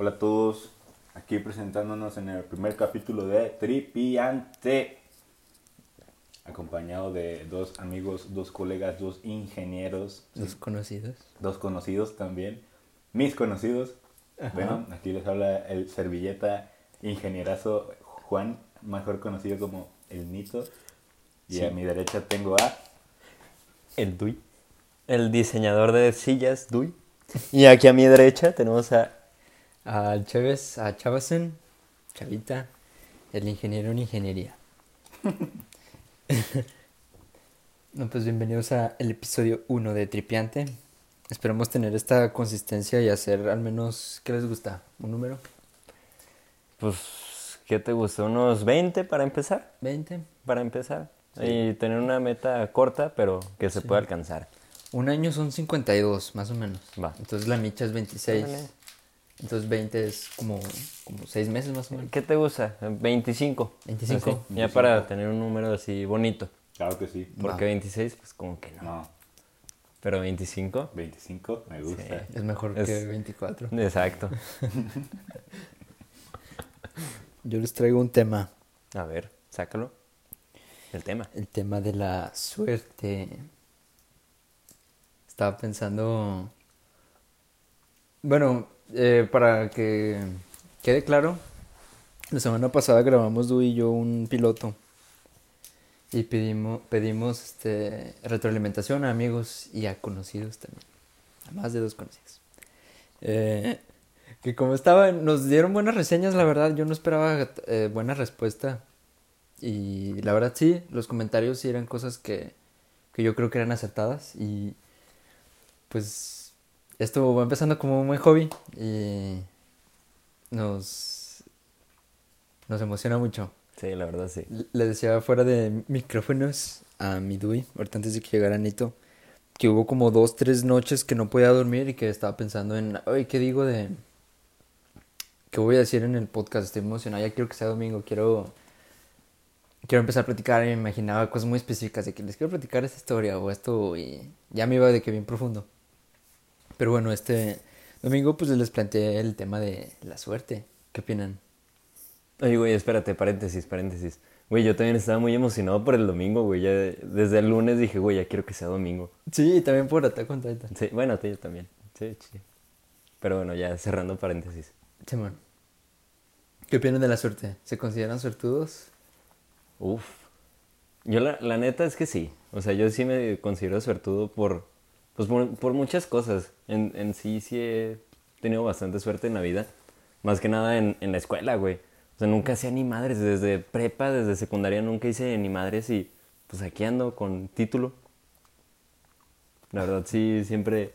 Hola a todos, aquí presentándonos en el primer capítulo de Tripiante, acompañado de dos amigos, dos colegas, dos ingenieros, Los conocidos. dos conocidos también, mis conocidos. Ajá. Bueno, aquí les habla el servilleta ingenierazo Juan, mejor conocido como el Nito. Y Sí. a mi derecha tengo a... El Dui. El diseñador de sillas, Dui. Y aquí a mi derecha tenemos a... Al Chévez, a Chavasen, Chavita, el ingeniero en ingeniería. no, pues bienvenidos a el episodio 1 de Tripiante. Esperamos tener esta consistencia y hacer al menos, ¿qué les gusta? ¿Un número? Pues, ¿qué te gusta? ¿Unos 20 para empezar? ¿20? Para empezar. Y tener una meta corta, pero que se pueda alcanzar. Un año son 52, más o menos. Va. Entonces la micha es 26. Órale. Entonces 20 es como, como 6 meses más o menos. ¿Qué te gusta? 25. 25. Así, Ya para tener un número así bonito. Claro que sí. Porque 26, pues como que no. No, Pero 25. 25, me gusta. Es mejor Es- que 24. Exacto. Yo les traigo un tema. A ver, sácalo. El tema. El tema de la suerte. Estaba pensando. Bueno, eh, para que quede claro, la semana pasada grabamos Du y yo un piloto. Y pedimos, pedimos este, retroalimentación a amigos y a conocidos también. A más de dos conocidos. Eh, que como estaba, nos dieron buenas reseñas, la verdad. Yo no esperaba eh, buena respuesta. Y la verdad sí, los comentarios sí eran cosas que, que yo creo que eran acertadas. Y pues esto va empezando como un buen hobby y nos, nos emociona mucho. Sí, la verdad sí. Le decía fuera de micrófonos a mi Dui, ahorita antes de que llegara Nito, que hubo como dos, tres noches que no podía dormir y que estaba pensando en, ¿qué digo de... ¿Qué voy a decir en el podcast? Estoy emocionado, ya quiero que sea domingo, quiero... Quiero empezar a platicar y me imaginaba cosas muy específicas de que les quiero platicar esta historia o esto y ya me iba de que bien profundo. Pero bueno, este domingo pues les planteé el tema de la suerte. ¿Qué opinan? Oye, güey, espérate, paréntesis, paréntesis. Güey, yo también estaba muy emocionado por el domingo, güey. Ya desde el lunes dije, güey, ya quiero que sea domingo. Sí, también por Attack on Titan. Sí, bueno, a ti también. Sí, sí. Pero bueno, ya cerrando paréntesis. Simón. ¿Qué opinan de la suerte? ¿Se consideran suertudos? Uf. Yo la, la neta es que sí. O sea, yo sí me considero suertudo por, pues por, por muchas cosas. En, en sí, sí he tenido bastante suerte en la vida. Más que nada en, en la escuela, güey. O sea, nunca hacía ni madres. Desde prepa, desde secundaria, nunca hice ni madres y pues aquí ando con título. La verdad, sí, siempre...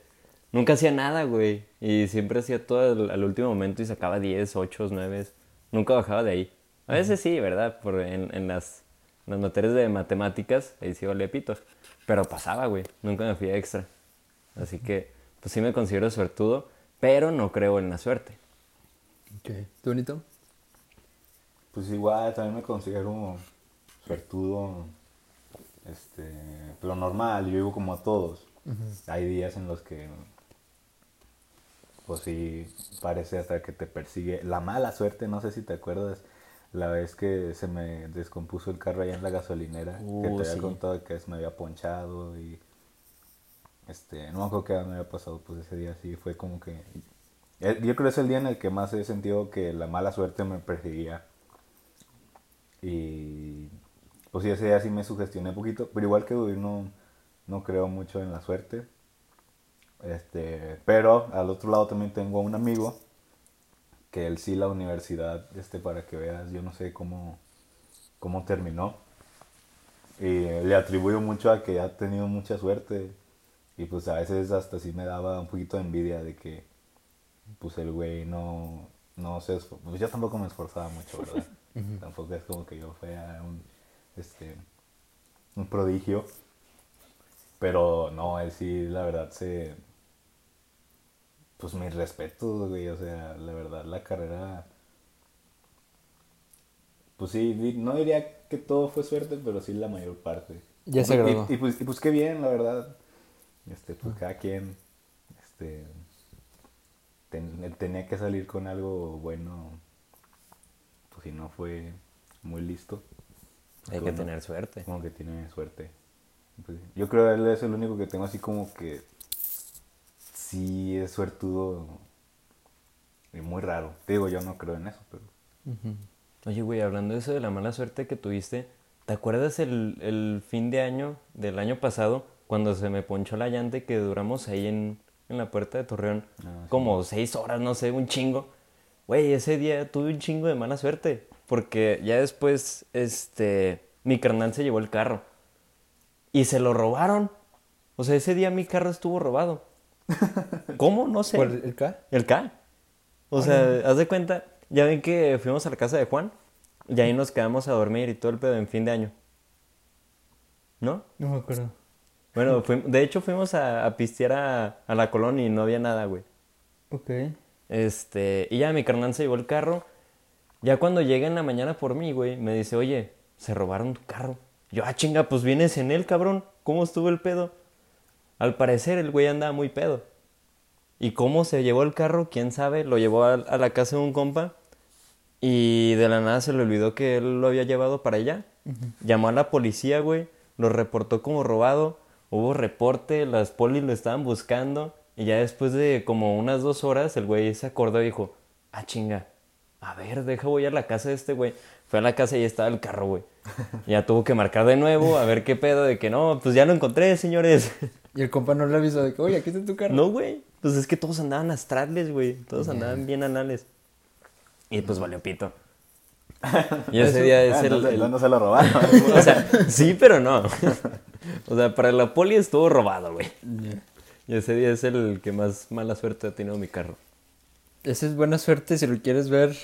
Nunca hacía nada, güey. Y siempre hacía todo al, al último momento y sacaba 10, 8, 9. Nunca bajaba de ahí. A veces sí, ¿verdad? Por, en, en las, las materias de matemáticas, ahí sí valía pito. Pero pasaba, güey. Nunca me fui a extra. Así que, pues sí me considero suertudo, pero no creo en la suerte. ¿Qué? ¿Tú, bonito? Pues igual, también me considero suertudo, este, lo normal, yo vivo como a todos. Hay días en los que, pues sí, parece hasta que te persigue. La mala suerte, no sé si te acuerdas, la vez que se me descompuso el carro allá en la gasolinera, que Uh, te había sí. contado que se me había ponchado y, este, no me acuerdo qué me había pasado, pues ese día sí fue como que... eh, Yo creo que es el día en el que más he sentido que la mala suerte me perseguía. Y pues sí, ese día sí me sugestioné un poquito, pero igual que Dui no, no creo mucho en la suerte. Este, pero al otro lado también tengo a un amigo que él sí la universidad, este para que veas, yo no sé cómo, cómo terminó. Y le atribuyo mucho a que ha tenido mucha suerte. Y pues a veces hasta sí me daba un poquito de envidia de que pues el güey no, no se pues yo tampoco me esforzaba mucho, ¿verdad? Tampoco es como que yo fuera un, este, un prodigio. Pero no, él sí, la verdad, se... Pues mis respetos, güey, o sea, la verdad, la carrera... Pues sí, no diría que todo fue suerte, pero sí la mayor parte. Ya se graduó. Y, y pues, y pues qué bien, la verdad. Este, pues cada quien, este, ten- tenía que salir con algo bueno. Pues si no fue muy listo. Hay que Como- tener suerte. Como que tiene suerte. Pues, yo creo que él es el único que tengo así como que sí es suertudo y muy raro. Te digo, yo no creo en eso, pero Oye, güey, hablando de eso de la mala suerte que tuviste, ¿te acuerdas el, el fin de año del año pasado cuando se me ponchó la llanta y que duramos ahí en, en la puerta de Torreón Ah, sí. como seis horas, no sé, un chingo? Güey, ese día tuve un chingo de mala suerte porque ya después, este, mi carnal se llevó el carro y se lo robaron. O sea, ese día mi carro estuvo robado. ¿Cómo? No sé. ¿Por el K? El K. O sea, haz de cuenta, ya ven que fuimos a la casa de Juan y ahí nos quedamos a dormir y todo el pedo en fin de año. ¿No? No me acuerdo. Bueno, de hecho fuimos a, a pistear a, a la colonia y no había nada, güey. Ok. Este, y ya mi carnal se llevó el carro. Ya cuando llega en la mañana por mí, güey, me dice, oye, se robaron tu carro. Yo, ah, chinga, pues vienes en él, cabrón. ¿Cómo estuvo el pedo? Al parecer el güey andaba muy pedo. ¿Y cómo se llevó el carro? ¿Quién sabe? Lo llevó a, a la casa de un compa y de la nada se le olvidó que él lo había llevado para allá. Llamó a la policía, güey, lo reportó como robado. Hubo reporte, las polis lo estaban buscando. Y ya después de como unas dos horas, el güey se acordó y dijo, ah, chinga, a ver, deja voy a la casa de este güey. Fue a la casa y ahí estaba el carro, güey. Ya tuvo que marcar de nuevo, a ver qué pedo, de que no, pues ya lo encontré, señores. Y el compa no le avisó de que, oye, aquí está tu carro. No, güey. Pues es que todos andaban astrales, güey. Todos andaban bien anales. Y pues valió pito. Y ese día es Ah, el... el- no se lo robaron. O sea, sí, pero no. O sea, para la poli estuvo robado, güey. Y ese día es el que más mala suerte ha tenido mi carro. Esa es buena suerte si lo quieres ver,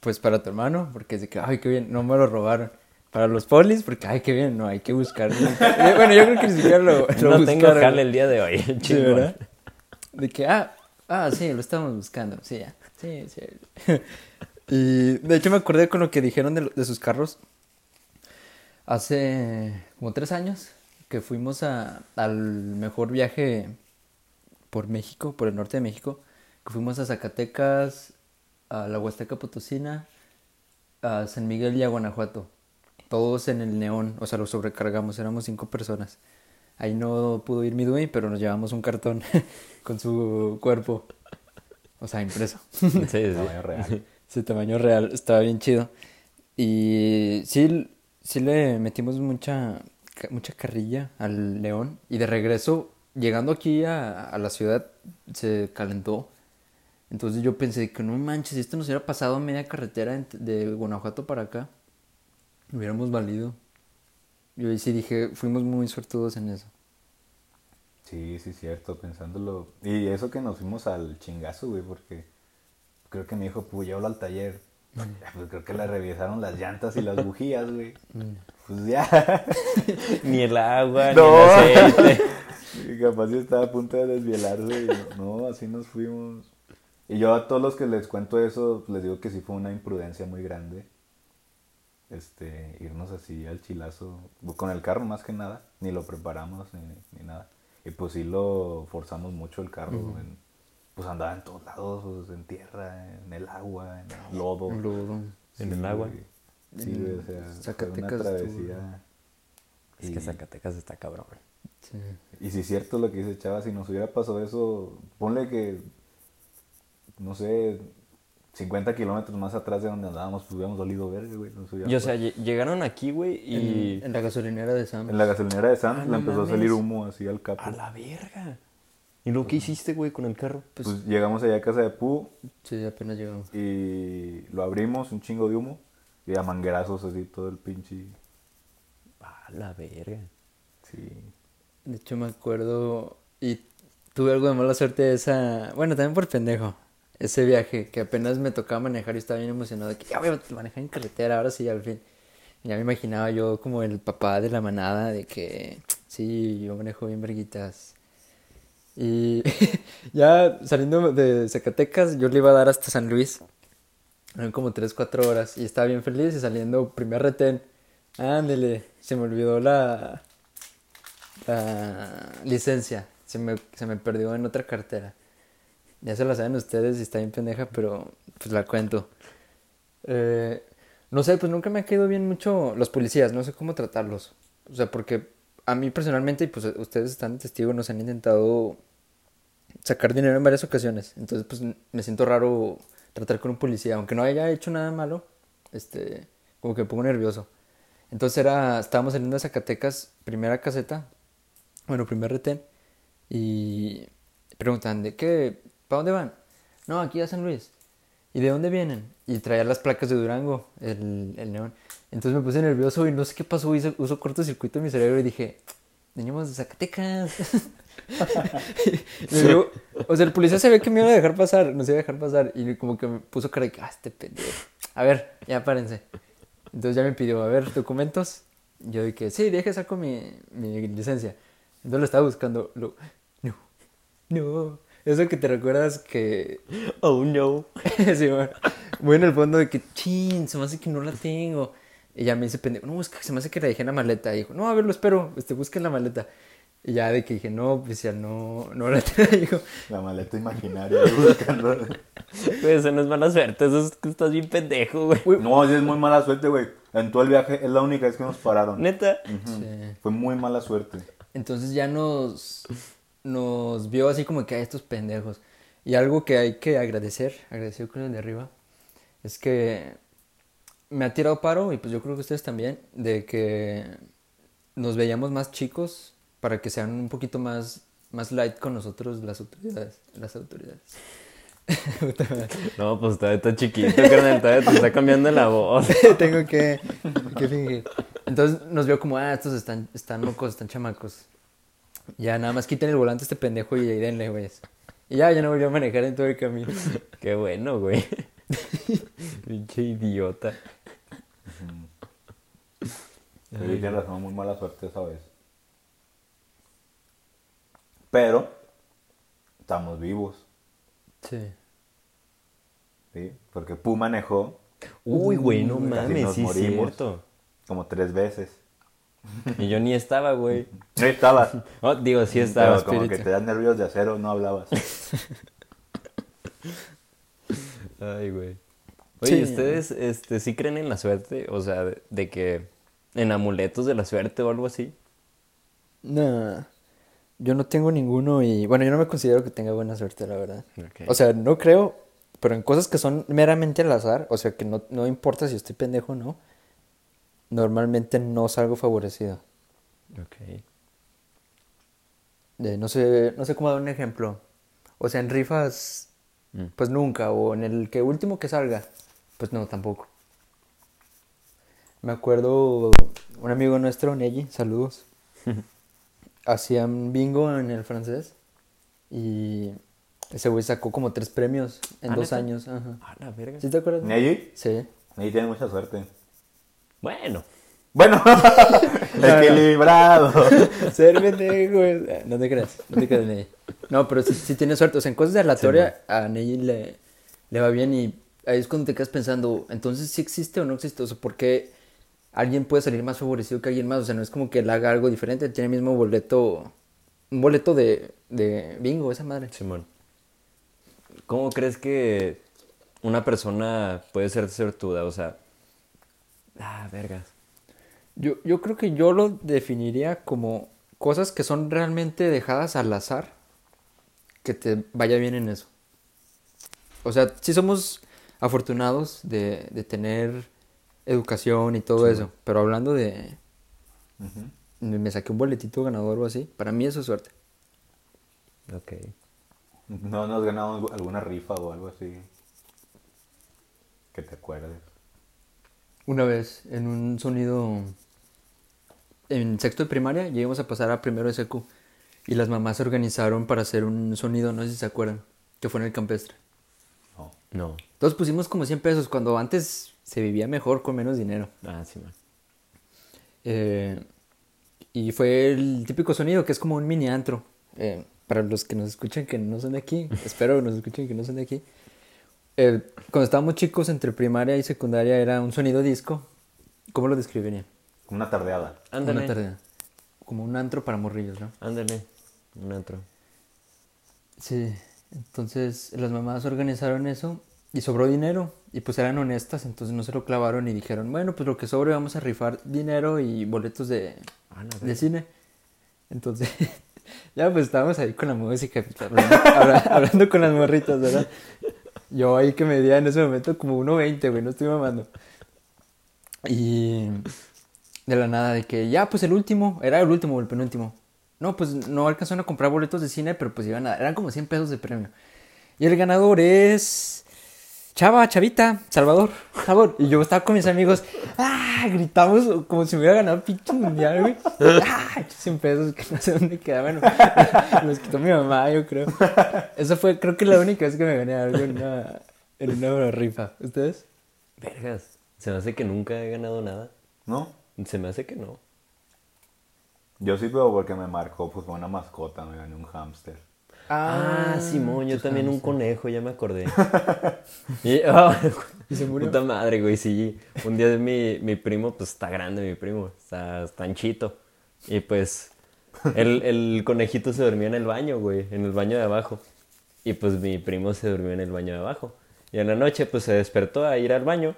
pues para tu hermano, porque es de que, ay, qué bien, no me lo robaron. Para los polis, porque, ay, qué bien, no, hay que buscarlo. Bueno, yo creo que ni siquiera lo, lo no tengo buscaron. jale el día de hoy. Sí. ¿verdad? De que, ah, ah, sí, lo estamos buscando, sí, ya, sí, sí. Y de hecho me acordé con lo que dijeron de sus carros hace como tres años que fuimos a, al mejor viaje por México, por el norte de México, que fuimos a Zacatecas, a la Huasteca Potosina, a San Miguel y a Guanajuato. Todos en el neón, o sea, lo sobrecargamos, éramos cinco personas. Ahí no pudo ir mi Dui, pero nos llevamos un cartón con su cuerpo. O sea, impreso. Sí, sí. Tamaño real. Sí, tamaño real, estaba bien chido. Y sí, sí le metimos mucha, mucha carrilla al león. Y de regreso, llegando aquí a, a la ciudad, se calentó. Entonces yo pensé que no manches, esto nos hubiera pasado media carretera de Guanajuato para acá, hubiéramos valido. Yo sí dije, fuimos muy suertudos en eso. Sí, sí, cierto, pensándolo. Y eso que nos fuimos al chingazo, güey, porque creo que mi hijo, pues al taller. Pues creo que le revisaron las llantas y las bujías, güey. Pues ya. Ni el agua, No. ni el aceite. Y capaz yo estaba a punto de desvielarse. Y no, así nos fuimos. Y yo a todos los que les cuento eso, les digo que sí fue una imprudencia muy grande. Este, irnos así al chilazo, con el carro más que nada, ni lo preparamos ni, ni nada. Y pues sí lo forzamos mucho el carro, en- pues andaba en todos lados, pues, en tierra, en el agua, en el lodo. Luego, En el agua. Sí, güey, o sea, fue una Zacatecas estuvo- travesía. Es Y- que Zacatecas está cabrón. sí. y si es cierto lo que dice Chava, si nos hubiera pasado eso, ponle que, no sé, 50 kilómetros más atrás de donde andábamos, pues hubiéramos dolido verde, güey. nos Y o sea, llegaron aquí, güey, y... En, en la gasolinera de Sam. en la gasolinera de Sam Ah, le no empezó mames. a salir humo así al capo. A la verga. ¿Y luego qué hiciste, güey, con el carro? Pues, llegamos allá a casa de Pu Sí, apenas llegamos. y lo abrimos, un chingo de humo, y a manguerazos así todo el pinche. A la verga. Sí. De hecho, me acuerdo y tuve algo de mala suerte esa. Bueno, también por pendejo. Ese viaje que apenas me tocaba manejar y estaba bien emocionado de que ya voy a manejar en carretera, ahora sí, al fin. Ya me imaginaba yo como el papá de la manada de que sí, yo manejo bien verguitas. Y ya saliendo de Zacatecas, yo le iba a dar hasta San Luis. Eran como 3, 4 horas y estaba bien feliz y saliendo primer retén. Ándele, se me olvidó la, la licencia. Se me, se me perdió en otra cartera. Ya se la saben ustedes y está bien pendeja, pero pues la cuento. Eh, no sé, pues nunca me ha quedado bien mucho los policías, no sé cómo tratarlos. O sea, porque a mí personalmente, y pues ustedes están de testigo, nos han intentado sacar dinero en varias ocasiones. Entonces, pues me siento raro tratar con un policía, aunque no haya hecho nada malo, este, como que me pongo nervioso. Entonces era, estábamos saliendo de Zacatecas, primera caseta, bueno, primer retén, y preguntan, ¿de qué? ¿Para dónde van? No, aquí a San Luis. ¿Y de dónde vienen? Y traía las placas de Durango, el, el neón. Entonces me puse nervioso y no sé qué pasó, hice, uso cortocircuito en mi cerebro y dije, venimos de Zacatecas. O sea, el policía sabía que me iba a dejar pasar, nos iba a dejar pasar. Y como que me puso cara de que, ah, este pendejo. A ver, ya párense. Entonces ya me pidió, a ver, documentos. Yo dije, sí, deje, saco mi, mi licencia. Entonces lo estaba buscando. Lo, no, no. Eso que te recuerdas que. Oh no. sí, bueno, muy en el fondo de que, chin, se me hace que no la tengo. Y ya me dice, pendejo, no, es que se me hace que la dejé en la maleta. Y dijo, no, a ver, lo espero, este, busca en la maleta. Y ya de que dije, no, oficial, no, no la traigo. La maleta imaginaria buscando. Güey, eso no es mala suerte, eso es que estás bien pendejo, güey. No, sí es muy mala suerte, güey. En todo el viaje es la única vez que nos pararon. Neta. Sí. Fue muy mala suerte. Entonces ya nos, nos vio así como que a estos pendejos. Y algo que hay que agradecer, agradecer con el de arriba, es que me ha tirado paro, y pues yo creo que ustedes también, de que nos veíamos más chicos para que sean un poquito más, más light con nosotros las autoridades. Las autoridades. No, pues todavía está chiquito, carnal, todavía te está cambiando la voz. Tengo que, que fingir. Entonces nos vio como, ah, estos están, están locos, están chamacos. Ya nada más quiten el volante a este pendejo y ahí denle, güeyes. Y ya, ya no volvió a manejar en todo el camino. Qué bueno, güey. Pinche idiota. Sí, tienes razón, muy mala suerte esa vez. Pero estamos vivos, Sí. ¿sí? Porque Pu manejó Uy, güey, no mames, nos sí morimos. cierto. como tres veces. Y yo ni estaba, güey. No estabas. Oh, digo, sí estaba. Pero como que te dan nervios de acero, no hablabas. Ay, güey. Oye, Sí. ¿ustedes este, sí creen en la suerte? O sea, de, de que en amuletos de la suerte o algo así. No, yo no tengo ninguno y bueno, yo no me considero que tenga buena suerte, la verdad. O sea, no creo, pero en cosas que son meramente al azar, o sea, que no, no importa si estoy pendejo o no, normalmente no salgo favorecido. Ok. No sé, no sé cómo dar un ejemplo. O sea, en rifas, Mm. pues nunca, o en el que último que salga, pues no, tampoco. Me acuerdo un amigo nuestro, Neji, saludos. Hacían bingo en el francés y ese güey sacó como tres premios en ¿Ah, dos neta? años. Ajá. Ah, la verga. ¿Sí te acuerdas? Neji, Sí. Neji tiene mucha suerte. Bueno. Bueno, equilibrado. Ser pendejo. No te creas, no te creas, Neji. No, pero sí, sí tiene suerte. O sea, en cosas de aleatoria a Neji le, le va bien y ahí es cuando te quedas pensando, entonces sí existe o no existe. O sea, ¿por qué alguien puede salir más favorecido que alguien más? O sea, no es como que él haga algo diferente, tiene el mismo boleto, un boleto de, de bingo, esa madre. Simón. ¿Cómo crees que una persona puede ser suertuda? O sea. Ah, vergas. Yo, yo creo que yo lo definiría como cosas que son realmente dejadas al azar, que te vaya bien en eso. O sea, sí somos afortunados de, de tener educación y todo eso, pero hablando de... Me me saqué un boletito ganador o así, para mí eso es suerte. Ok. No nos ganamos alguna rifa o algo así. Que te acuerdes. Una vez, en un sonido... En sexto de primaria, llegamos a pasar a primero de secu. Y las mamás se organizaron para hacer un sonido, no sé si se acuerdan, que fue en el campestre. No. No. Todos pusimos como 100 pesos cuando antes se vivía mejor con menos dinero. Ah, sí, man. Eh, y fue el típico sonido que es como un mini antro. Eh, para los que nos escuchan que no son de aquí, espero que nos escuchen que no son de aquí. Eh, cuando estábamos chicos entre primaria y secundaria era un sonido disco. ¿Cómo lo describiría? Como una tardeada. Ándale. Una tarde. Como un antro para morrillos, ¿no? Ándale. Un antro. Sí. Entonces las mamás organizaron eso y sobró dinero y pues eran honestas, entonces no se lo clavaron y dijeron, bueno, pues lo que sobre vamos a rifar dinero y boletos de, Ah, de cine. Entonces, ya pues estábamos ahí con la música, pues, hablando, habla- hablando con las morritas, ¿verdad? Yo ahí que medía en ese momento como 1.20, güey, no estoy mamando. Y de la nada, de que ya, pues el último, era el último el penúltimo. No, pues no alcanzaron a comprar boletos de cine, pero pues iban a, eran como 100 pesos de premio. Y el ganador es Chava, Chavita, Salvador, Salvador. Y yo estaba con mis amigos, ¡ah! Gritamos como si me hubiera ganado pinche mundial, güey. ¡Ah! 100 pesos que no sé dónde quedaban. Los quitó mi mamá, yo creo. Eso fue, creo que la única vez que me gané algo en una, en una rifa. ¿Ustedes? Vergas. Se me hace que nunca he ganado nada. ¿No? Se me hace que no. Yo sí, pero porque me marcó, pues fue una mascota, me gané un hámster. Ah, Simón, yo también un conejo, ya me acordé. y, ah, ¿Y se murió? Puta madre, güey, sí. Un día mi, mi primo, pues está grande mi primo, está, está anchito. Y pues el, el conejito se dormía en el baño, güey, en el baño de abajo. Y pues mi primo se durmió en el baño de abajo. Y en la noche, pues se despertó a ir al baño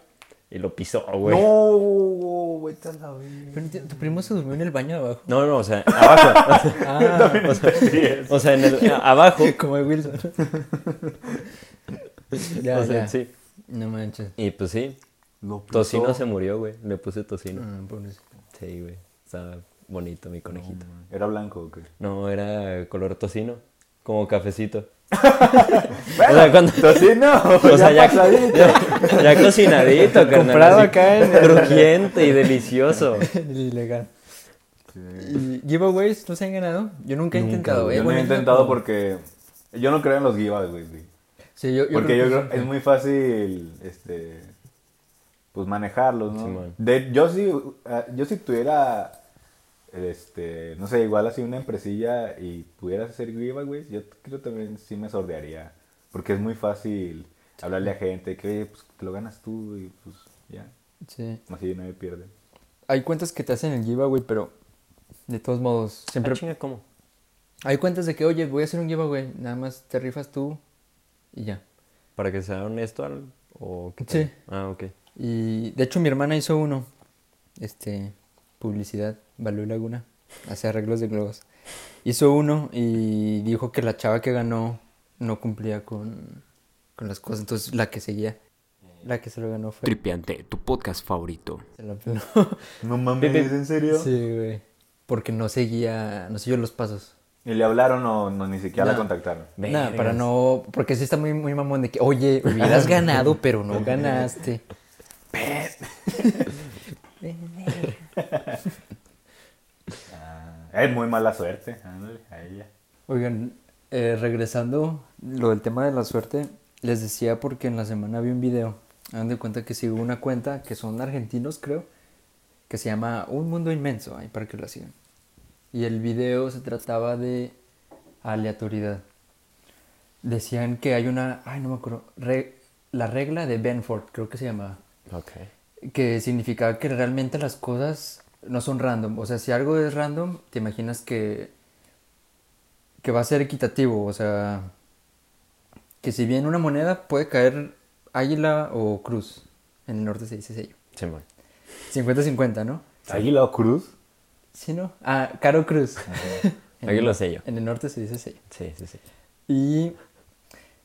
y lo pisó, güey. No, vete a la no entiendo, ¿Tu primo se durmió en el baño de abajo? No, no, o sea, abajo. Ah, o, sea, o sea, en el, abajo. como el Wilson. ya, o sea, ya. sí. No manches. Y pues sí. Tocino se murió, güey. Le puse tocino. Ah, pobrecito. Sí, güey. Estaba bonito mi conejito. ¿Era blanco o qué? No, era color tocino. Como cafecito. o sea, cuando. ¿Tocino? O sea, ya, pasadito. ya, ya cocinadito, carnal. Comprado así, acá en- Crujiente y delicioso. Ilegal. Sí. ¿Y giveaways no se han ganado? Yo nunca he Nunca, intentado. güey. eh, Yo no he bueno, intentado como- porque yo no creo en los giveaways, güey. Sí, yo, yo Porque creo yo que creo sí. es muy fácil, este, pues manejarlos, ¿no? Simón. De, yo si, ah, yo si tuviera, este, no sé, igual así una empresilla y pudieras hacer giveaways, yo creo también sí me sordearía, porque es muy fácil hablarle a gente que, oye, pues te lo ganas tú y pues ya, Sí. así nadie pierde. Hay cuentas que te hacen el giveaway, pero de todos modos, siempre Ah, chinga, ¿cómo? hay cuentas de que, oye, voy a hacer un giveaway, nada más te rifas tú y ya. ¿Para que sea honesto al- o qué Sí. tal? Ah, ok. Y de hecho mi hermana hizo uno, este, publicidad, Balú Laguna, hace arreglos de globos. Hizo uno y dijo que la chava que ganó no cumplía con, con las cosas, entonces la que seguía, la que se lo ganó fue... Tripiante, tu podcast favorito. Se la peló. No mames, ¿en serio? sí, güey. Porque no seguía, no siguió los pasos. ¿Y le hablaron o no, ni siquiera la No. contactaron? Nada, para no. Porque sí está muy, muy mamón de que, oye, hubieras ganado, pero no ganaste. Ah, es muy mala suerte, ándale, a ella. Oigan, eh, regresando lo del tema de la suerte, les decía porque en la semana vi un video. Hagan de cuenta que sigo una cuenta que son argentinos, creo, que se llama Un Mundo Inmenso, ahí para que lo sigan. Y el video se trataba de aleatoriedad. Decían que hay una, ay, no me acuerdo, re- la regla de Benford, creo que se llamaba Ok. Que significaba que realmente las cosas no son random. O sea, si algo es random, te imaginas que, que va a ser equitativo. O sea, que si bien una moneda puede caer águila o cruz. En el norte se dice sello. Simón. 50-50, ¿no? ¿Águila o cruz? ¿Sí, no? Ah, caro cruz. Águila o sello. En el norte se dice sello. Sí, sí, sí. Y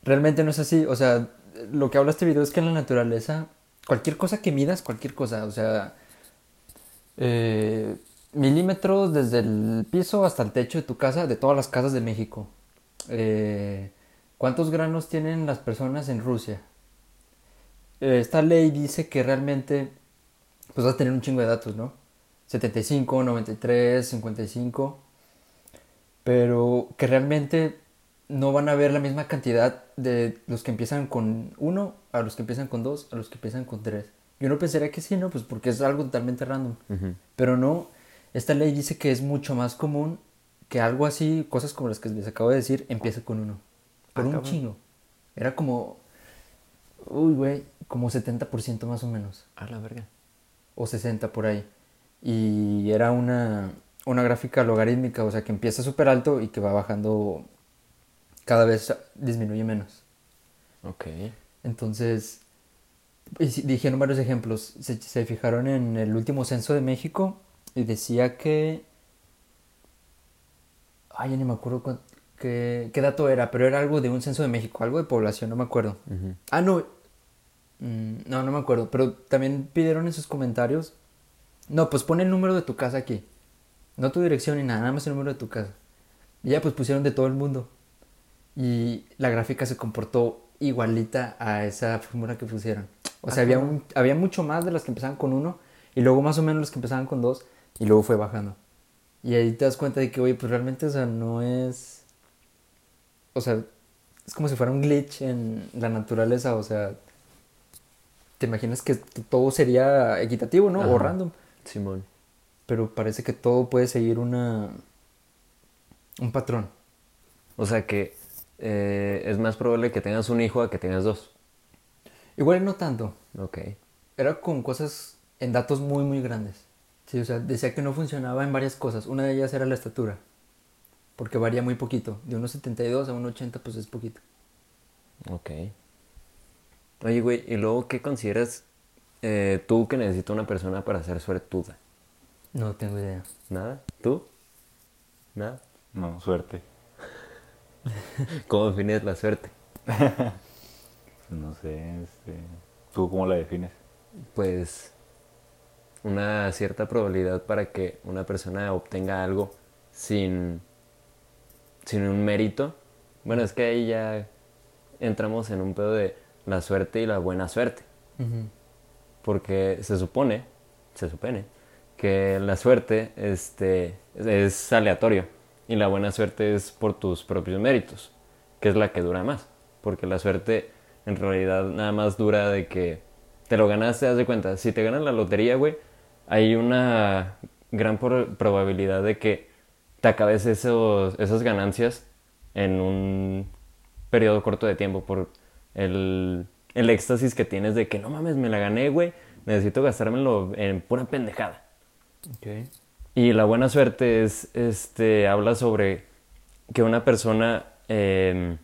realmente no es así. O sea, lo que habla este video es que en la naturaleza, cualquier cosa que midas, cualquier cosa, o sea, eh, milímetros desde el piso hasta el techo de tu casa, de todas las casas de México. Eh, ¿Cuántos granos tienen las personas en Rusia? Eh, esta ley dice que realmente pues vas a tener un chingo de datos, ¿no? 75, 93, 55 pero que realmente no van a ver la misma cantidad de los que empiezan con 1 a los que empiezan con 2 a los que empiezan con 3. Yo no pensaría que sí, ¿no? Pues porque es algo totalmente random. Pero no, esta ley dice que es mucho más común que algo así, cosas como las que les acabo de decir, empiece con 1. Por Ah, un chingo. Era como, uy, güey, como 70% más o menos A la verga. o 60 por ahí. Y era una, una gráfica logarítmica, o sea que empieza súper alto y que va bajando cada vez disminuye menos. Ok. Entonces, y dijeron varios ejemplos. Se, se fijaron en el último censo de México y decía que... Ay, ya ni me acuerdo qué, qué dato era, pero era algo de un censo de México, algo de población, no me acuerdo. Ah, no. Mm, no, no me acuerdo. Pero también pidieron en sus comentarios. No, pues pon el número de tu casa aquí. No tu dirección ni nada, nada más el número de tu casa. Y ya pues pusieron de todo el mundo. Y la gráfica se comportó igualita a esa fórmula que pusieron. O sea, había, un, había mucho más de las que empezaban con uno y luego más o menos las que empezaban con dos y luego fue bajando. Y ahí te das cuenta de que, oye, pues realmente, o sea, no es... O sea, es como si fuera un glitch en la naturaleza, o sea... Te imaginas que todo sería equitativo, ¿no? O random. Simón. Pero parece que todo puede seguir una... Un patrón. O sea que eh, es más probable que tengas un hijo a que tengas dos. Igual no tanto. Ok. Era con cosas en datos muy, muy grandes. Sí, o sea, decía que no funcionaba en varias cosas. Una de ellas era la estatura. Porque varía muy poquito. De 1,72 a 1,80 pues es poquito. Ok. Oye, güey, ¿y luego qué consideras eh, tú que necesita una persona para ser suertuda? No tengo idea. ¿Nada? ¿Tú? ¿Nada? No, suerte. ¿Cómo defines la suerte? No sé, este... ¿Tú cómo la defines? Pues una cierta probabilidad para que una persona obtenga algo sin, sin un mérito. Bueno, es que ahí ya entramos en un pedo de la suerte y la buena suerte. Porque se supone, se supone, que la suerte este, es aleatorio y la buena suerte es por tus propios méritos, que es la que dura más. Porque la suerte en realidad nada más dura de que te lo ganaste, haz de cuenta. Si te ganas la lotería, güey, hay una gran probabilidad de que te acabes esos, esas ganancias en un periodo corto de tiempo por el, el éxtasis que tienes de que no mames, me la gané, güey, necesito gastármelo en pura pendejada. Ok. Y la buena suerte es, este, habla sobre que una persona eh,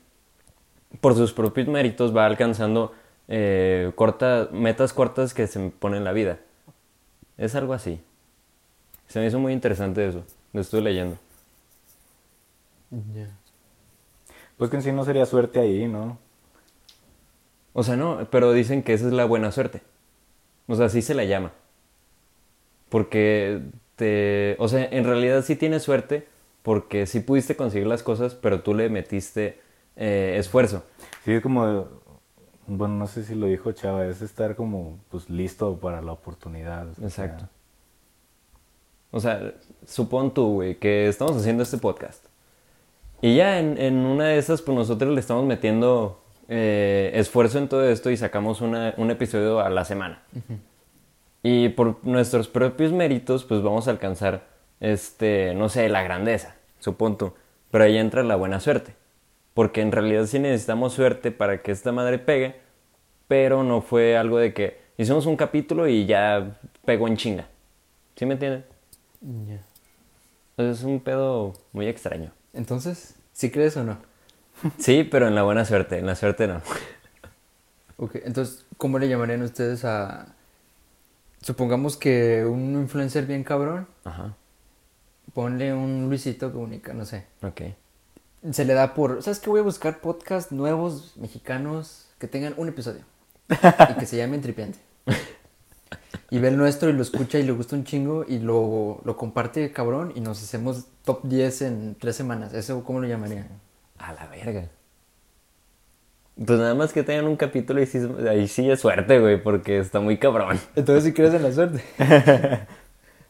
por sus propios méritos va alcanzando eh, corta, metas cortas que se ponen en la vida. Es algo así. Se me hizo muy interesante eso. Lo estuve leyendo. Ya. Pues que en sí no sería suerte ahí, ¿no? O sea, no, pero dicen que esa es la buena suerte. O sea, así se la llama. Porque te... O sea, en realidad sí tienes suerte porque sí pudiste conseguir las cosas, pero tú le metiste eh, esfuerzo. Sí, es como... Bueno, no sé si lo dijo Chava, es estar como pues listo para la oportunidad. o sea, Exacto. O sea, supón tú, güey, que estamos haciendo este podcast. Y ya en, en una de esas, pues nosotros le estamos metiendo eh, esfuerzo en todo esto y sacamos una- un episodio a la semana. Y por nuestros propios méritos, pues vamos a alcanzar, este, no sé, la grandeza, supón tú. Pero ahí entra la buena suerte. Porque en realidad sí necesitamos suerte para que esta madre pegue, pero no fue algo de que hicimos un capítulo y ya pegó en chinga. ¿Sí me entienden? Ya. Es un pedo muy extraño. Entonces, ¿sí crees o no? Sí, pero en la buena suerte, en la suerte no. Ok, entonces, ¿cómo le llamarían ustedes a... Supongamos que un influencer bien cabrón, Ajá, ponle un Luisito Comunica, no sé. ok. Se le da por... ¿Sabes qué? Voy a buscar podcasts nuevos, mexicanos, que tengan un episodio. Y que se llamen Tripiante. Y ve el nuestro y lo escucha y le gusta un chingo y lo, lo comparte cabrón y nos hacemos top 10 en tres semanas. ¿Eso cómo lo llamarían? A la verga. Pues nada más que tengan un capítulo y sí, ahí sí es suerte, güey, porque está muy cabrón. Entonces, si crees en la suerte.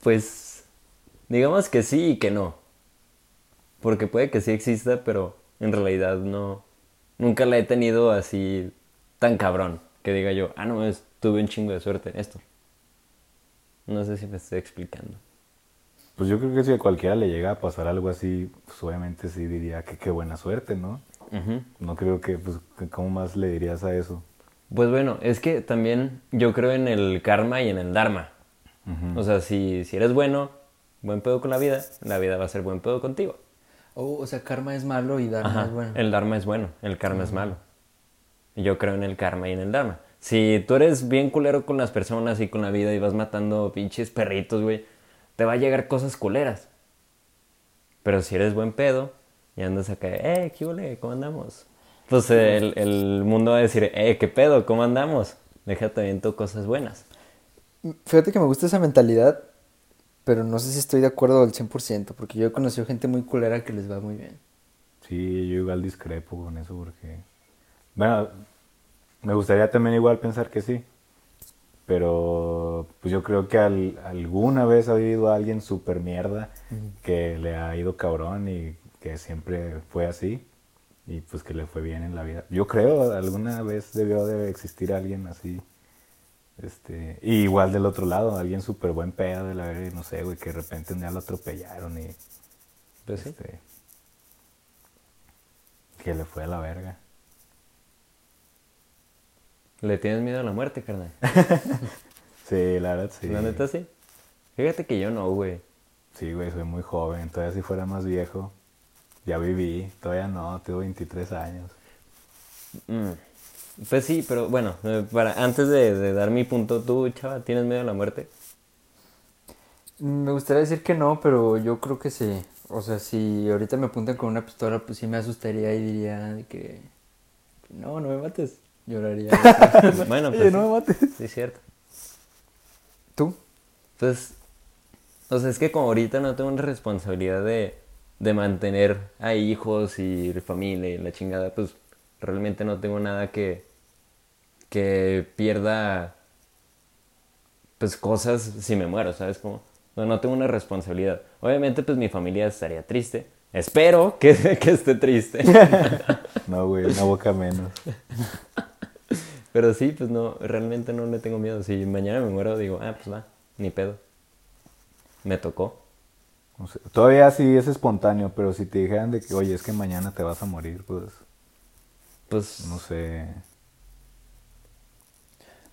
Pues, digamos que sí y que no. Porque puede que sí exista, pero en realidad no. Nunca la he tenido así tan cabrón. Que diga yo, ah, no, es, tuve un chingo de suerte en esto. No sé si me estoy explicando. Pues yo creo que si a cualquiera le llega a pasar algo así, pues obviamente sí diría que qué buena suerte, ¿no? No creo que, pues, ¿cómo más le dirías a eso? Pues bueno, es que también yo creo en el karma y en el dharma. O sea, si, si eres bueno, buen pedo con la vida, la vida va a ser buen pedo contigo. Oh, o sea, karma es malo y dharma Ajá, es bueno. el dharma es bueno, el karma es malo. Y Yo creo en el karma y en el dharma. Si tú eres bien culero con las personas y con la vida y vas matando pinches perritos, güey, te va a llegar cosas culeras. Pero si eres buen pedo y andas acá, eh, ¿qué huele? ¿Cómo andamos? Pues el, el mundo va a decir, eh, ¿qué pedo? ¿Cómo andamos? Déjate viento cosas buenas. Fíjate que me gusta esa mentalidad, pero no sé si estoy de acuerdo al 100%, porque yo he conocido gente muy culera que les va muy bien. Sí, yo igual discrepo con eso porque... Bueno, me gustaría también igual pensar que sí. Pero pues yo creo que al- alguna vez ha habido alguien súper mierda que le ha ido cabrón y que siempre fue así. Y pues que le fue bien en la vida. Yo creo alguna vez debió de existir alguien así. Este, y igual del otro lado, alguien súper buen pedo de la verga, no sé, güey, que de repente un día lo atropellaron y Pues sí. este, que le fue a la verga. ¿Le tienes miedo a la muerte, carnal? Sí, la verdad sí. La neta sí. Fíjate que yo no, güey. Sí, güey, soy muy joven. Todavía si fuera más viejo, ya viví. Todavía no, tengo 23 años. Mm. Pues sí, pero bueno, eh, para, antes de, de dar mi punto, tú, chava, ¿tienes miedo a la muerte? Me gustaría decir que no, pero yo creo que sí. O sea, si ahorita me apuntan con una pistola, pues sí me asustaría y diría de que... No, no me mates. Lloraría. bueno, pues Oye, no me mates. Sí, es cierto. ¿Tú? Pues, o sea, es que como ahorita no tengo una responsabilidad de, de mantener a hijos y familia y la chingada, pues realmente no tengo nada que, que pierda, pues cosas si me muero, ¿sabes? Como, no, no tengo una responsabilidad. Obviamente, pues mi familia estaría triste. Espero que, que esté triste. No, güey, una boca menos. Pero sí, pues no, realmente no le tengo miedo. Si mañana me muero, digo, ah, pues va, ni pedo. Me tocó. No sé, Todavía sí es espontáneo, pero si te dijeran de que, oye, es que mañana te vas a morir, pues, Pues, no sé.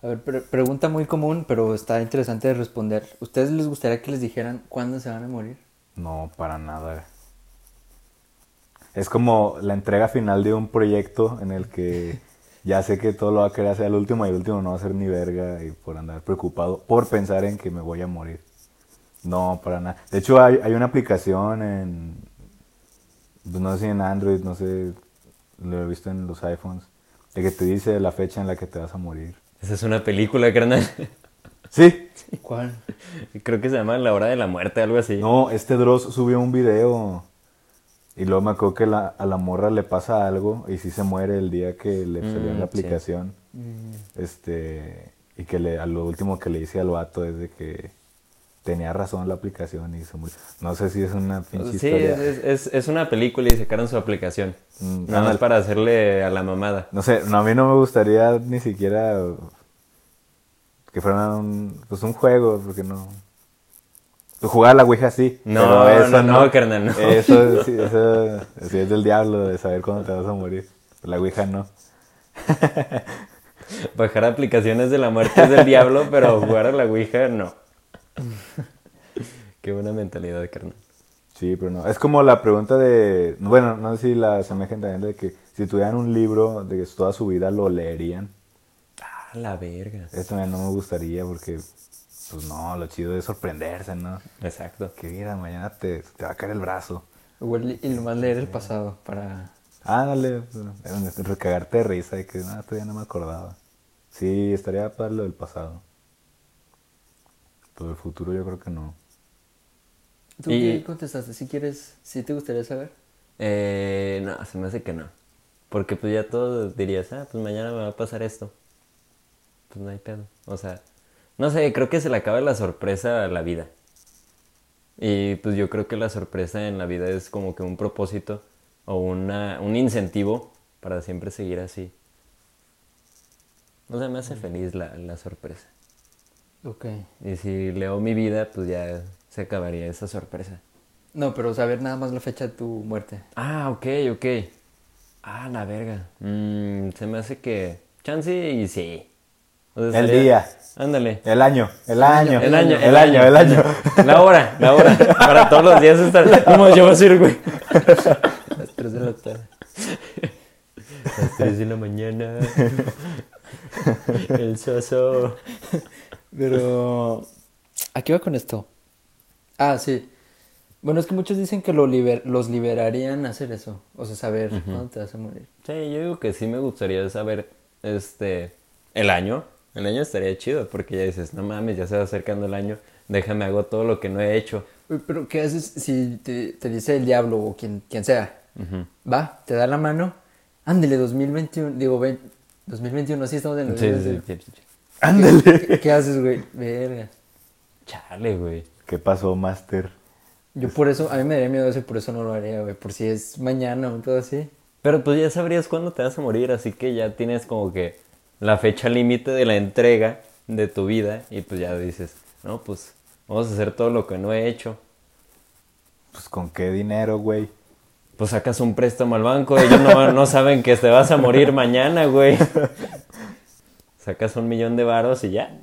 A ver, pre- pregunta muy común, pero está interesante de responder. ¿Ustedes les gustaría que les dijeran cuándo se van a morir? No, para nada. Es como la entrega final de un proyecto en el que ya sé que todo lo va a querer hacer al último y el último no va a ser ni verga y por andar preocupado, por pensar en que me voy a morir. No, para nada. De hecho, hay, hay una aplicación en, pues, no sé si en Android, no sé, lo he visto en los iPhones, de que te dice la fecha en la que te vas a morir. esa es una película, carnal. Sí, ¿Cuál? Creo que se llama La Hora de la Muerte, algo así. No, este Dross subió un video y luego me acuerdo que la- a la morra le pasa algo y sí se muere el día que le salió en Mm, la sí. aplicación. Este, y que le, a lo último que le hice al vato es de que tenía razón la aplicación y se murió. No sé si es una pinche Sí, historia. es, es, es una película y sacaron su aplicación. Mm, Nada más para hacerle a la mamada. No sé, no, a mí no me gustaría ni siquiera que fuera un, pues un juego, porque no... Pues jugar a la Ouija sí. No, pero eso no, no, carnal, no. Eso, sí, eso sí es del diablo, de saber cuándo te vas a morir. La Ouija no. Bajar aplicaciones de la muerte es del diablo, pero jugar a la Ouija no. Qué buena mentalidad, carnal. Sí, pero no. Es como la pregunta de... Bueno, no sé si la asemejan también de que si tuvieran un libro de que toda su vida lo leerían. Ah, la verga. Esto no me gustaría porque, pues no, lo chido es sorprenderse, ¿no? Exacto. Que mira, mañana te, te va a caer el brazo. Igual y nomás leer el pasado para... Ándale, pues, recagarte de risa y que nada, todavía no me acordaba. Sí, estaría para lo del pasado. Pero el futuro yo creo que no. ¿Tú Y- qué contestaste? Si quieres, si te gustaría saber. Eh, no, se me hace que no. Porque pues ya todo dirías, ah, pues mañana me va a pasar esto. Pues no hay pedo. O sea, no sé, creo que se le acaba la sorpresa a la vida. Y pues yo creo que la sorpresa en la vida es como que un propósito o una, un incentivo para siempre seguir así. O sea, me hace feliz la, la sorpresa. Ok. Y si leo mi vida, pues ya se acabaría esa sorpresa. No, pero saber nada más la fecha de tu muerte. Ah, ok, ok. Ah, la verga. Mm, se me hace que. Chance y sí. O sea, El día. Ándale. El año, el año, El año, el año, el año. La hora, la hora. Para todos los días estar. ¿Cómo yo vas a ir, güey? Las 3 de la tarde. Las 3 de la mañana. El soso. Pero. ¿A qué va con esto? Ah, sí. Bueno, es que muchos dicen que lo liber- los liberarían a hacer eso. O sea, saber cuándo te vas a morir. Sí, yo digo que sí me gustaría saber este el año. El año estaría chido porque ya dices, no mames, ya se va acercando el año, déjame hago todo lo que no he hecho. Uy, Pero, ¿qué haces si te, te dice el diablo o quien, quien sea? Va, te da la mano. Ándele, 2021. Digo, ve- 2021, sí estamos en el Sí, sí, 2021. sí, sí, sí. Ándale. ¿Qué, qué haces, güey? Verga. Chale, güey. ¿Qué pasó, Master? Yo por eso, a mí me daría miedo eso y por eso no lo haría, güey. Por si es mañana o todo así. Pero pues ya sabrías cuándo te vas a morir, así que ya tienes como que la fecha límite de la entrega de tu vida y pues ya dices, no, pues vamos a hacer todo lo que no he hecho. Pues con qué dinero, güey. Pues sacas un préstamo al banco, ellos no, no saben que te vas a morir mañana, güey. Sacas un millón de varos y ya.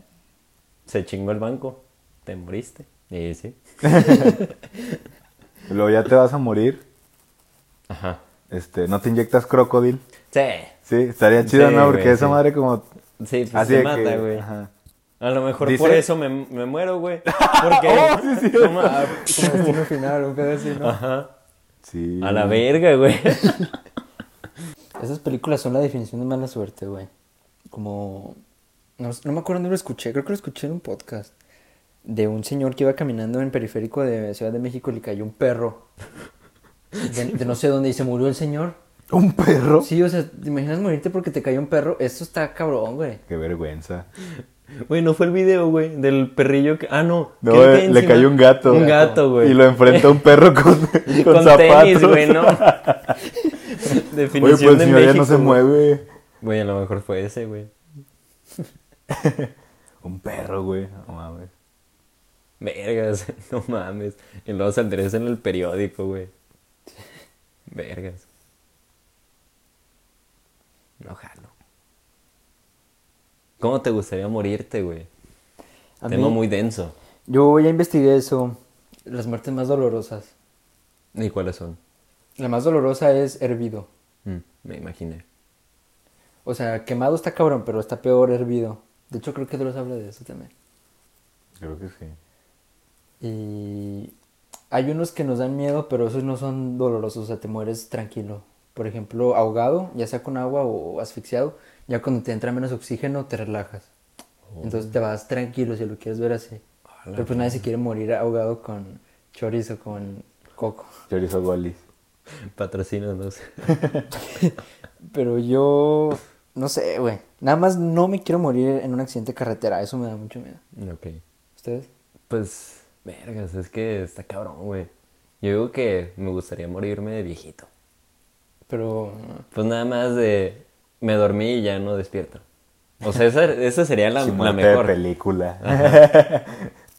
Se chingó el banco. Te moriste. Y sí. Luego ya te vas a morir. Ajá. Este, ¿no te inyectas crocodil? Sí. Sí, estaría chido, Sí, ¿no? Porque güey, esa sí. madre como... Sí, pues Así de mata, que- güey. ajá. A lo mejor Dice- por eso me, me muero, güey. Porque... no ma- Como destino final, un pedo así, ¿no? Ajá. Sí. A la verga, güey. Esas películas son la definición de mala suerte, güey. Como... No, no me acuerdo dónde lo escuché, creo que lo escuché en un podcast. De un señor que iba caminando en periférico de Ciudad de México y le cayó un perro. De, de no sé dónde y se murió el señor. ¿Un perro? Sí, o sea, ¿te imaginas morirte porque te cayó un perro? Esto está cabrón, güey. Qué vergüenza. Güey, no fue el video, güey, del perrillo que... Ah, no. No, ¿qué eh, le cayó un gato. Un gato, güey. Y lo enfrenta un perro con, con, Con zapatos. tenis, güey, ¿no? Definición Oye, pues de el señor ya México, no se güey. mueve. Güey, a lo mejor fue ese, güey. Un perro, güey. No mames. Vergas, no mames. Y luego saldrías en el periódico, güey. Vergas. No jalo. ¿Cómo te gustaría morirte, güey? A Tema mí- muy denso. Yo ya investigué eso. Las muertes más dolorosas. ¿Y cuáles son? La más dolorosa es hervido. Mm, me imaginé. O sea, quemado está cabrón, pero está peor hervido. De hecho, creo que Dross habla de eso también. Creo que sí. Y hay unos que nos dan miedo, pero esos no son dolorosos, o sea, te mueres tranquilo. Por ejemplo, ahogado, ya sea con agua o asfixiado, ya cuando te entra menos oxígeno te relajas. Entonces te vas tranquilo si lo quieres ver así. Pero pues nadie se quiere morir ahogado con chorizo, con coco. Chorizo Golis. Patrocínanos. Pero yo, no sé, güey. Nada más no me quiero morir en un accidente de carretera, eso me da mucho miedo. ok. ¿Ustedes? Pues, vergas, es que está cabrón, güey. Yo digo que me gustaría morirme de viejito. Pero Pues nada más de... Me dormí y ya no despierto. O sea, esa, esa sería la, Sí, la mejor. de película.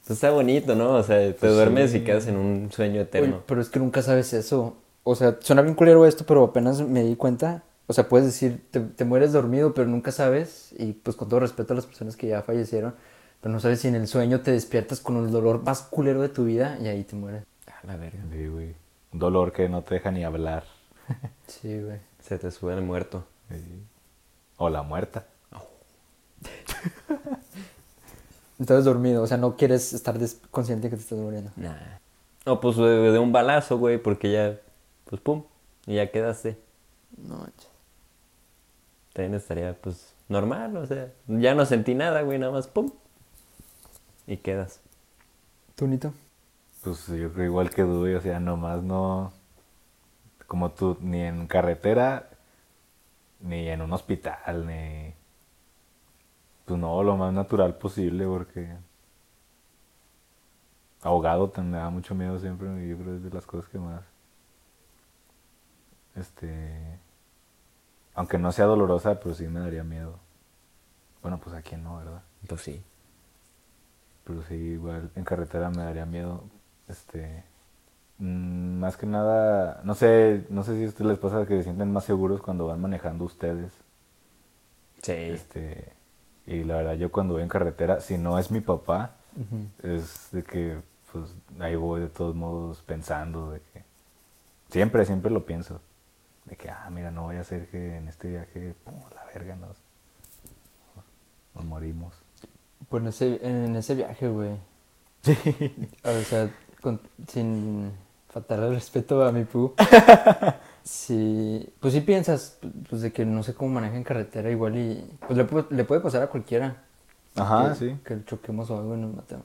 Pues está bonito, ¿no? O sea, te duermes y quedas en un sueño eterno. Oye, pero es que nunca sabes eso. O sea, suena bien culero esto, pero apenas me di cuenta. O sea, puedes decir, te, te mueres dormido, pero nunca sabes. Y pues con todo respeto a las personas que ya fallecieron, pero no sabes si en el sueño te despiertas con el dolor más culero de tu vida y ahí te mueres. A la verga. Sí, güey. Un dolor que no te deja ni hablar. Sí, güey. Se te sube el muerto. Sí. O la muerta. Entonces dormido, o sea, no quieres estar consciente que te estás muriendo. Nah. No, pues de, de un balazo, güey, porque ya... Pues pum. Y ya quedaste. No manches. También estaría, pues, normal, o sea... Ya no sentí nada, güey, nada más pum. Y quedas. ¿Tú, Nito? Pues yo creo igual que Dewey, o sea, nomás no. Como tú, ni en carretera, ni en un hospital, ni. Pues no, lo más natural posible, porque. Ahogado te- me da mucho miedo siempre, y yo creo que es de las cosas que más. Este. Aunque no sea dolorosa, pero sí me daría miedo. Bueno, pues a quién no, ¿verdad? Pues sí. Pero sí, igual en carretera me daría miedo. Este. mm, más que nada. No sé, no sé si a ustedes les pasa que se sienten más seguros cuando van manejando ustedes. Sí. Este. Y la verdad, yo cuando voy en carretera, si no es mi papá, es de que, pues, ahí voy de todos modos pensando de que... Siempre, siempre lo pienso. De que, ah, mira, no voy a hacer que en este viaje, pum, la verga, nos, nos morimos. Pues en ese, en ese viaje, güey. O sea, con- sin faltar el respeto a mi pu. sí, pues sí piensas, pues de que no sé cómo maneja en carretera igual y... Pues le, le puede pasar a cualquiera. Ajá, que, sí. Que choquemos o algo y nos matemos.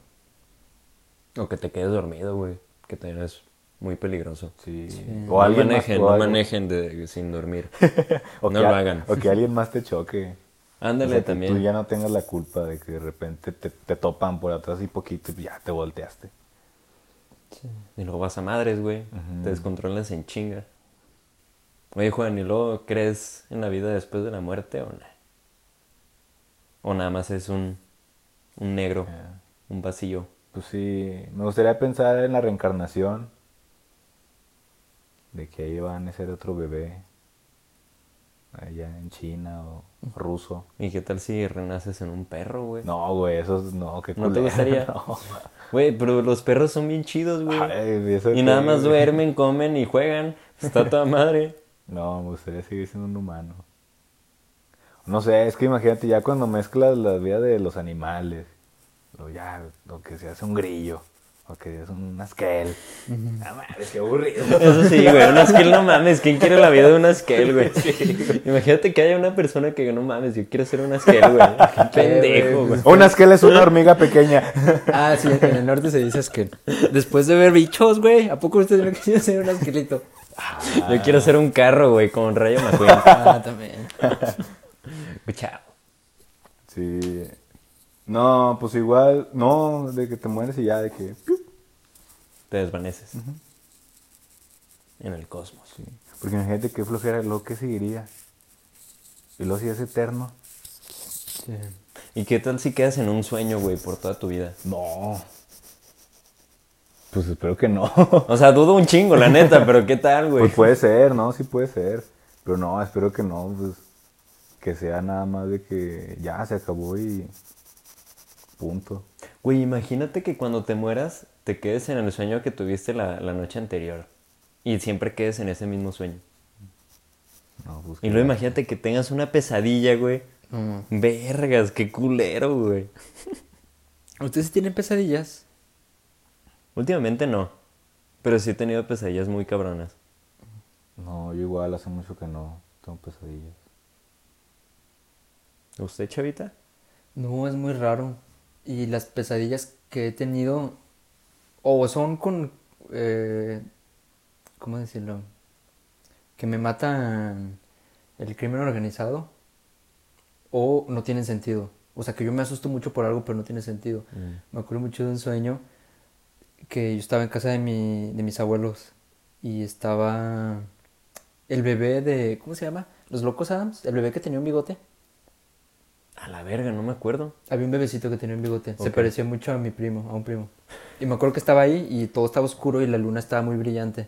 O que te quedes dormido, güey. Que también es muy peligroso. Sí. Sí. No alguien más- manejen, o no alguien- manejen de- sin dormir. o no que lo a- hagan. O que alguien más te choque. Ándale O sea, que también. tú ya no tengas la culpa de que de repente te, te topan por atrás y poquito y ya te volteaste. Y luego vas a madres, güey. Te descontrolas en chinga. Oye, Juan, ¿y luego crees en la vida después de la muerte o no? O nada más es un, un negro, un vacío. Pues sí, me gustaría pensar en la reencarnación. De que ahí van a ser otro bebé. Allá en China o ruso. ¿Y qué tal si renaces en un perro, güey? No, güey, eso es- no, qué ¿No te culero, gustaría? no. Güey, pero los perros son bien chidos, güey. Ay, Y que- nada más duermen, comen y juegan. Está toda madre. No, me gustaría seguir siendo un humano. No sé, es que imagínate ya cuando mezclas la vida de los animales, o ya, lo que se hace un grillo, o que es un asquel. Ah, madre, qué aburrido. Eso sí, güey, un Askel no mames. ¿Quién quiere la vida de un Askel, güey? Imagínate que haya una persona que no mames, yo quiero ser un Askel, güey. Qué pendejo, güey. Un asquel es una hormiga pequeña. Ah, sí, en el norte se dice que Después de ver bichos, güey, ¿a poco ustedes no quisieron ser un asquelito? Yo quiero ser un carro, güey, con Rayo McQueen. Ah, también. Chao. Sí. No, pues igual, no, de que te mueres y ya, de que... Te desvaneces. En el cosmos. Sí. Porque imagínate qué flojera, lo que seguiría. Y luego si es eterno. Sí. ¿Y qué tal si quedas en un sueño, güey, por toda tu vida? No. Pues espero que no. O sea, dudo un chingo, la neta, pero ¿qué tal, güey? Pues puede ser, ¿no? Sí puede ser. Pero no, espero que no, pues que sea nada más de que ya se acabó y punto. Güey, imagínate que cuando te mueras, te quedes en el sueño que tuviste la, la noche anterior. Y siempre quedes en ese mismo sueño. No, pues, Y luego imagínate que tengas una pesadilla, güey. No. Vergas, qué culero, güey. ¿Ustedes tienen pesadillas? Últimamente no. Pero sí he tenido pesadillas muy cabronas. No, yo igual hace mucho que no tengo pesadillas. ¿Usted, chavita? No, es muy raro. Y las pesadillas que he tenido, o son con, eh, ¿cómo decirlo? Que me matan el crimen organizado, o no tienen sentido. O sea, que yo me asusto mucho por algo, pero no tiene sentido. Me acuerdo mucho de un sueño que yo estaba en casa de, mi, de mis abuelos y estaba el bebé de, ¿cómo se llama? Los Locos Adams, el bebé que tenía un bigote. A la verga, no me acuerdo. Había un bebecito que tenía un bigote. Se parecía mucho a mi primo, a un primo. Y me acuerdo que estaba ahí y todo estaba oscuro y la luna estaba muy brillante.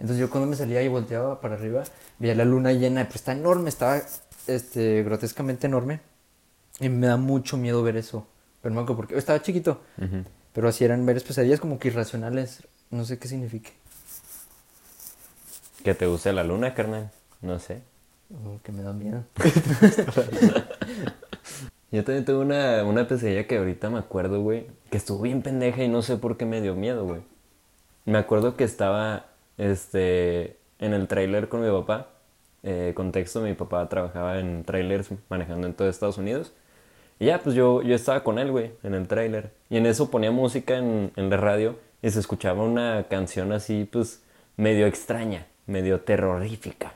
Entonces yo cuando me salía y volteaba para arriba, veía la luna llena, pero está enorme, estaba este, grotescamente enorme. Y me da mucho miedo ver eso. Pero no me acuerdo por qué. Estaba chiquito. Ujú. Pero así eran varias pesadillas como que irracionales. No sé qué signifique. ¿Que te guste la luna, carnal? No sé. O que me da miedo. Yo también tuve una, una pesadilla que ahorita me acuerdo, güey, que estuvo bien pendeja y no sé por qué me dio miedo, güey. Me acuerdo que estaba, este, en el tráiler con mi papá. Eh, contexto, mi papá trabajaba en trailers manejando en todo Estados Unidos. Y ya, pues yo, yo estaba con él, güey, en el tráiler. Y en eso ponía música en, en la radio y se escuchaba una canción así, pues, medio extraña, medio terrorífica.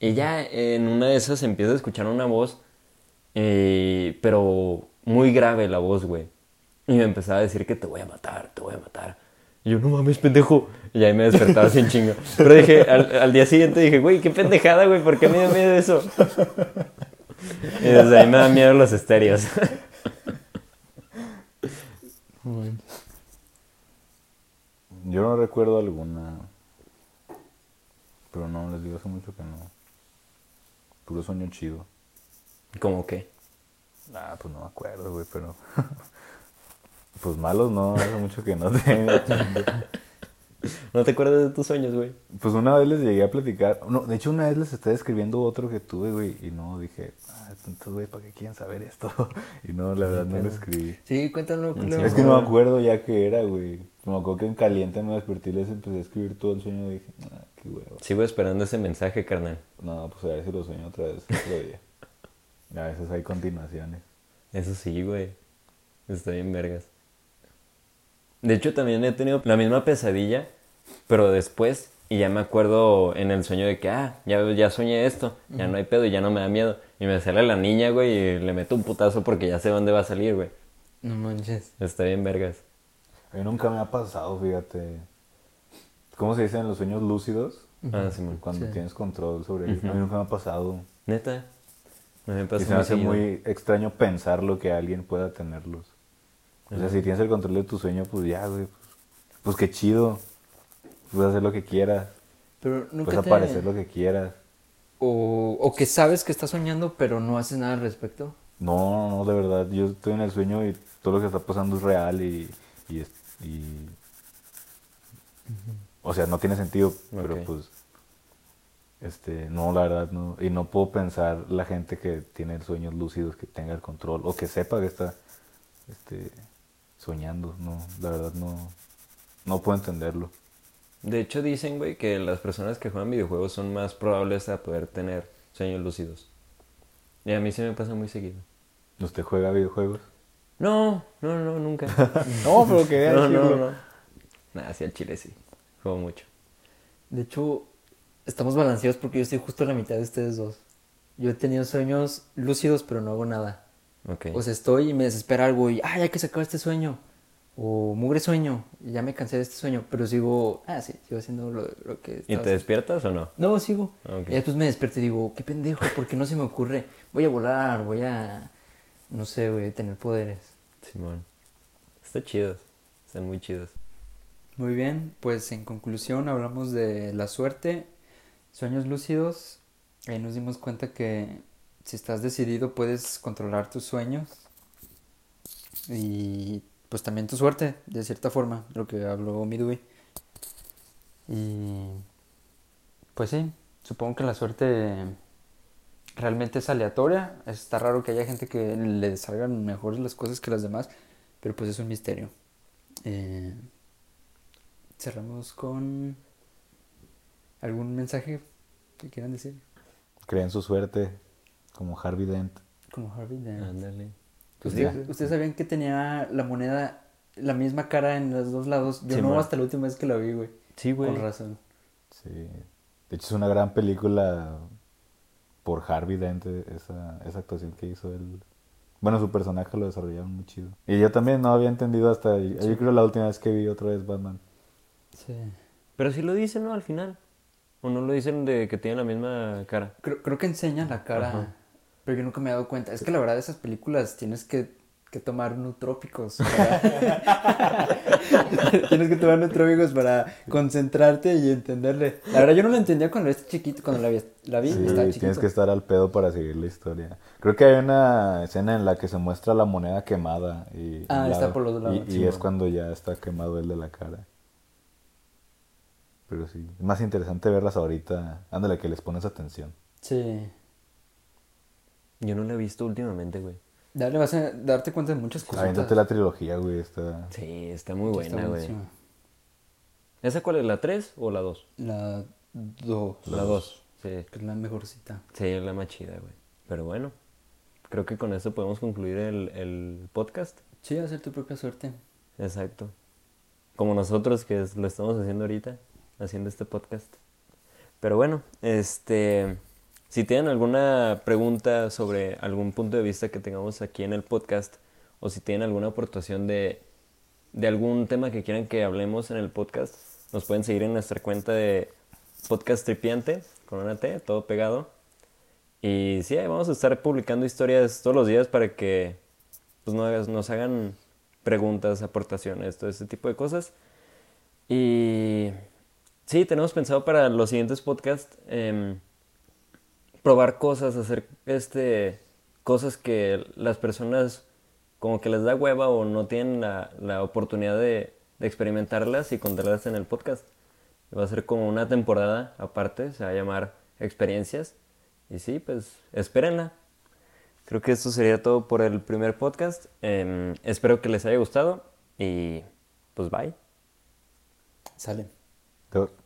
Y ya en una de esas empieza a escuchar una voz, eh, pero muy grave la voz, güey. Y me empezaba a decir que te voy a matar, te voy a matar. Y yo, no mames, pendejo. Y ahí me despertaba sin chingo. Pero dije, al, día siguiente dije, güey, qué pendejada, güey, ¿por qué me dio miedo eso? Y desde ahí me dan miedo los estéreos. Yo no recuerdo alguna. Pero no, les digo hace mucho que no. Puro sueño chido. ¿Cómo qué? Ah, pues no me acuerdo, güey, pero. pues malos no, hace mucho que no tengo. ¿No te acuerdas de tus sueños, güey? Pues una vez les llegué a platicar. No, de hecho, una vez les estaba escribiendo otro que tuve, güey. Y no dije, ah, entonces, güey, ¿para qué quieren saber esto? Y no, la verdad, no lo escribí. Sí, cuéntalo. Sí. Es que no me acuerdo ya qué era, güey. Me acuerdo que en caliente me desperté y les empecé a escribir todo el sueño y dije, ah, qué huevo. Sigo esperando ese mensaje, carnal. No, pues a ver si lo sueño otra vez otro día. A veces hay continuaciones. Eso sí, güey. Está bien vergas. De hecho, también he tenido la misma pesadilla, pero después, y ya me acuerdo en el sueño de que, ah, ya, ya soñé esto, ya no hay pedo y ya no me da miedo. Y me sale la niña, güey, y le meto un putazo porque ya sé dónde va a salir, güey. No manches. Está bien vergas. A mí nunca me ha pasado, fíjate. ¿Cómo se dicen los sueños lúcidos? Ah, sí. Cuando Sí. tienes control sobre ellos. A mí nunca me ha pasado. Neta. Me Y se me muy hace seguido. muy extraño pensar lo que alguien pueda tenerlos. O sea, si tienes el control de tu sueño, pues ya, güey. Pues, pues qué chido. Puedes hacer lo que quieras. Pero nunca Puedes te... aparecer lo que quieras. O, o que sabes que estás soñando, pero no haces nada al respecto. No, no, de verdad. Yo estoy en el sueño y todo lo que está pasando es real y. y, es- y- O sea, no tiene sentido, pero pues. Este, no, la verdad, no. Y no puedo pensar la gente que tiene sueños lúcidos, que tenga el control o que sepa que está este, soñando. No, la verdad, no. No puedo entenderlo. De hecho, dicen, güey, que las personas que juegan videojuegos son más probables a poder tener sueños lúcidos. Y a mí se me pasa muy seguido. ¿Usted juega videojuegos? No, no, no, nunca. No, pero que no, no, no. Nada, sí, al chile sí. Juego mucho. De hecho, estamos balanceados porque yo estoy justo a la mitad de ustedes dos. Yo he tenido sueños lúcidos, pero no hago nada. Ok. O sea, estoy y me desespera algo y, ah, ya que se acaba este sueño. O mugre sueño, y ya me cansé de este sueño, pero sigo, ah, sí, sigo haciendo lo, lo que ¿Y te despiertas o no? No, sigo. Ah, ok. Y después me despierto y digo, qué pendejo, ¿por qué no se me ocurre? Voy a volar, voy a, no sé, voy a tener poderes. Simón. Está chidos. Están muy chidos. Muy bien, pues en conclusión hablamos de la suerte, sueños lúcidos. Ahí nos dimos cuenta que si estás decidido puedes controlar tus sueños y pues también tu suerte, de cierta forma, lo que habló Midway. Y pues sí, supongo que la suerte realmente es aleatoria. Está raro que haya gente que le salgan mejores las cosas que las demás, pero pues es un misterio. Eh, cerramos con algún mensaje que quieran decir, Creen su suerte, como Harvey Dent. como Harvey Dent. Ándale. Pues ¿Usted- ya. ¿Ustedes sabían que tenía la moneda la misma cara en los dos lados? Yo Sí, no man. hasta la última vez que la vi, güey. Sí, güey. Con razón. Sí. De hecho, es una gran película por Harvey Dent, esa, esa actuación que hizo él. Bueno, su personaje lo desarrollaron muy chido. Y yo también no había entendido hasta. Yo creo la última vez que vi otra vez Batman. Sí. Pero sí lo dicen, ¿no? Al final. ¿O no lo dicen de que tienen la misma cara? Creo, creo que enseña la cara, Ajá. pero yo nunca me he dado cuenta. Es que la verdad de esas películas tienes que, que tomar nutrópicos. para- tienes que tomar nutrópicos para concentrarte y entenderle. La verdad yo no lo entendía cuando era chiquito, cuando la vi, la vi Sí, estaba chiquito. tienes que estar al pedo para seguir la historia. Creo que hay una escena en la que se muestra la moneda quemada. Y, Ah, está por los dos lados, Y, sí, y es bueno. cuando ya está quemado el de la cara. Pero sí, es más interesante verlas ahorita. Ándale, que les pones atención. Sí. Yo no la he visto últimamente, güey. Dale, vas a darte cuenta de muchas cosas. Aviéntate la trilogía, güey. Está... Sí, está muy buena, güey. buenísima. ¿Esa cuál es? ¿La 3 o la 2? La 2. La 2. Sí. Que es la mejorcita. Sí, es la más chida, güey. Pero bueno, creo que con esto podemos concluir el, el podcast. Sí, hacer tu propia suerte. Exacto. Como nosotros que es- lo estamos haciendo ahorita, haciendo este podcast. Pero bueno, este, si tienen alguna pregunta sobre algún punto de vista que tengamos aquí en el podcast, o si tienen alguna aportación de, de algún tema que quieran que hablemos en el podcast, nos pueden seguir en nuestra cuenta de Podcast Tripiante, con una T, todo pegado. Y sí, vamos a estar publicando historias todos los días para que pues, nos hagan preguntas, aportaciones, todo ese tipo de cosas. Y sí, tenemos pensado para los siguientes podcasts em, probar cosas, hacer este cosas que las personas como que les da hueva o no tienen la, la oportunidad de, de experimentarlas y contarlas en el podcast. Va a ser como una temporada aparte, se va a llamar Experiencias. Y sí, pues espérenla. Creo que esto sería todo por el primer podcast. Em, espero que les haya gustado y pues bye. Sale. Te-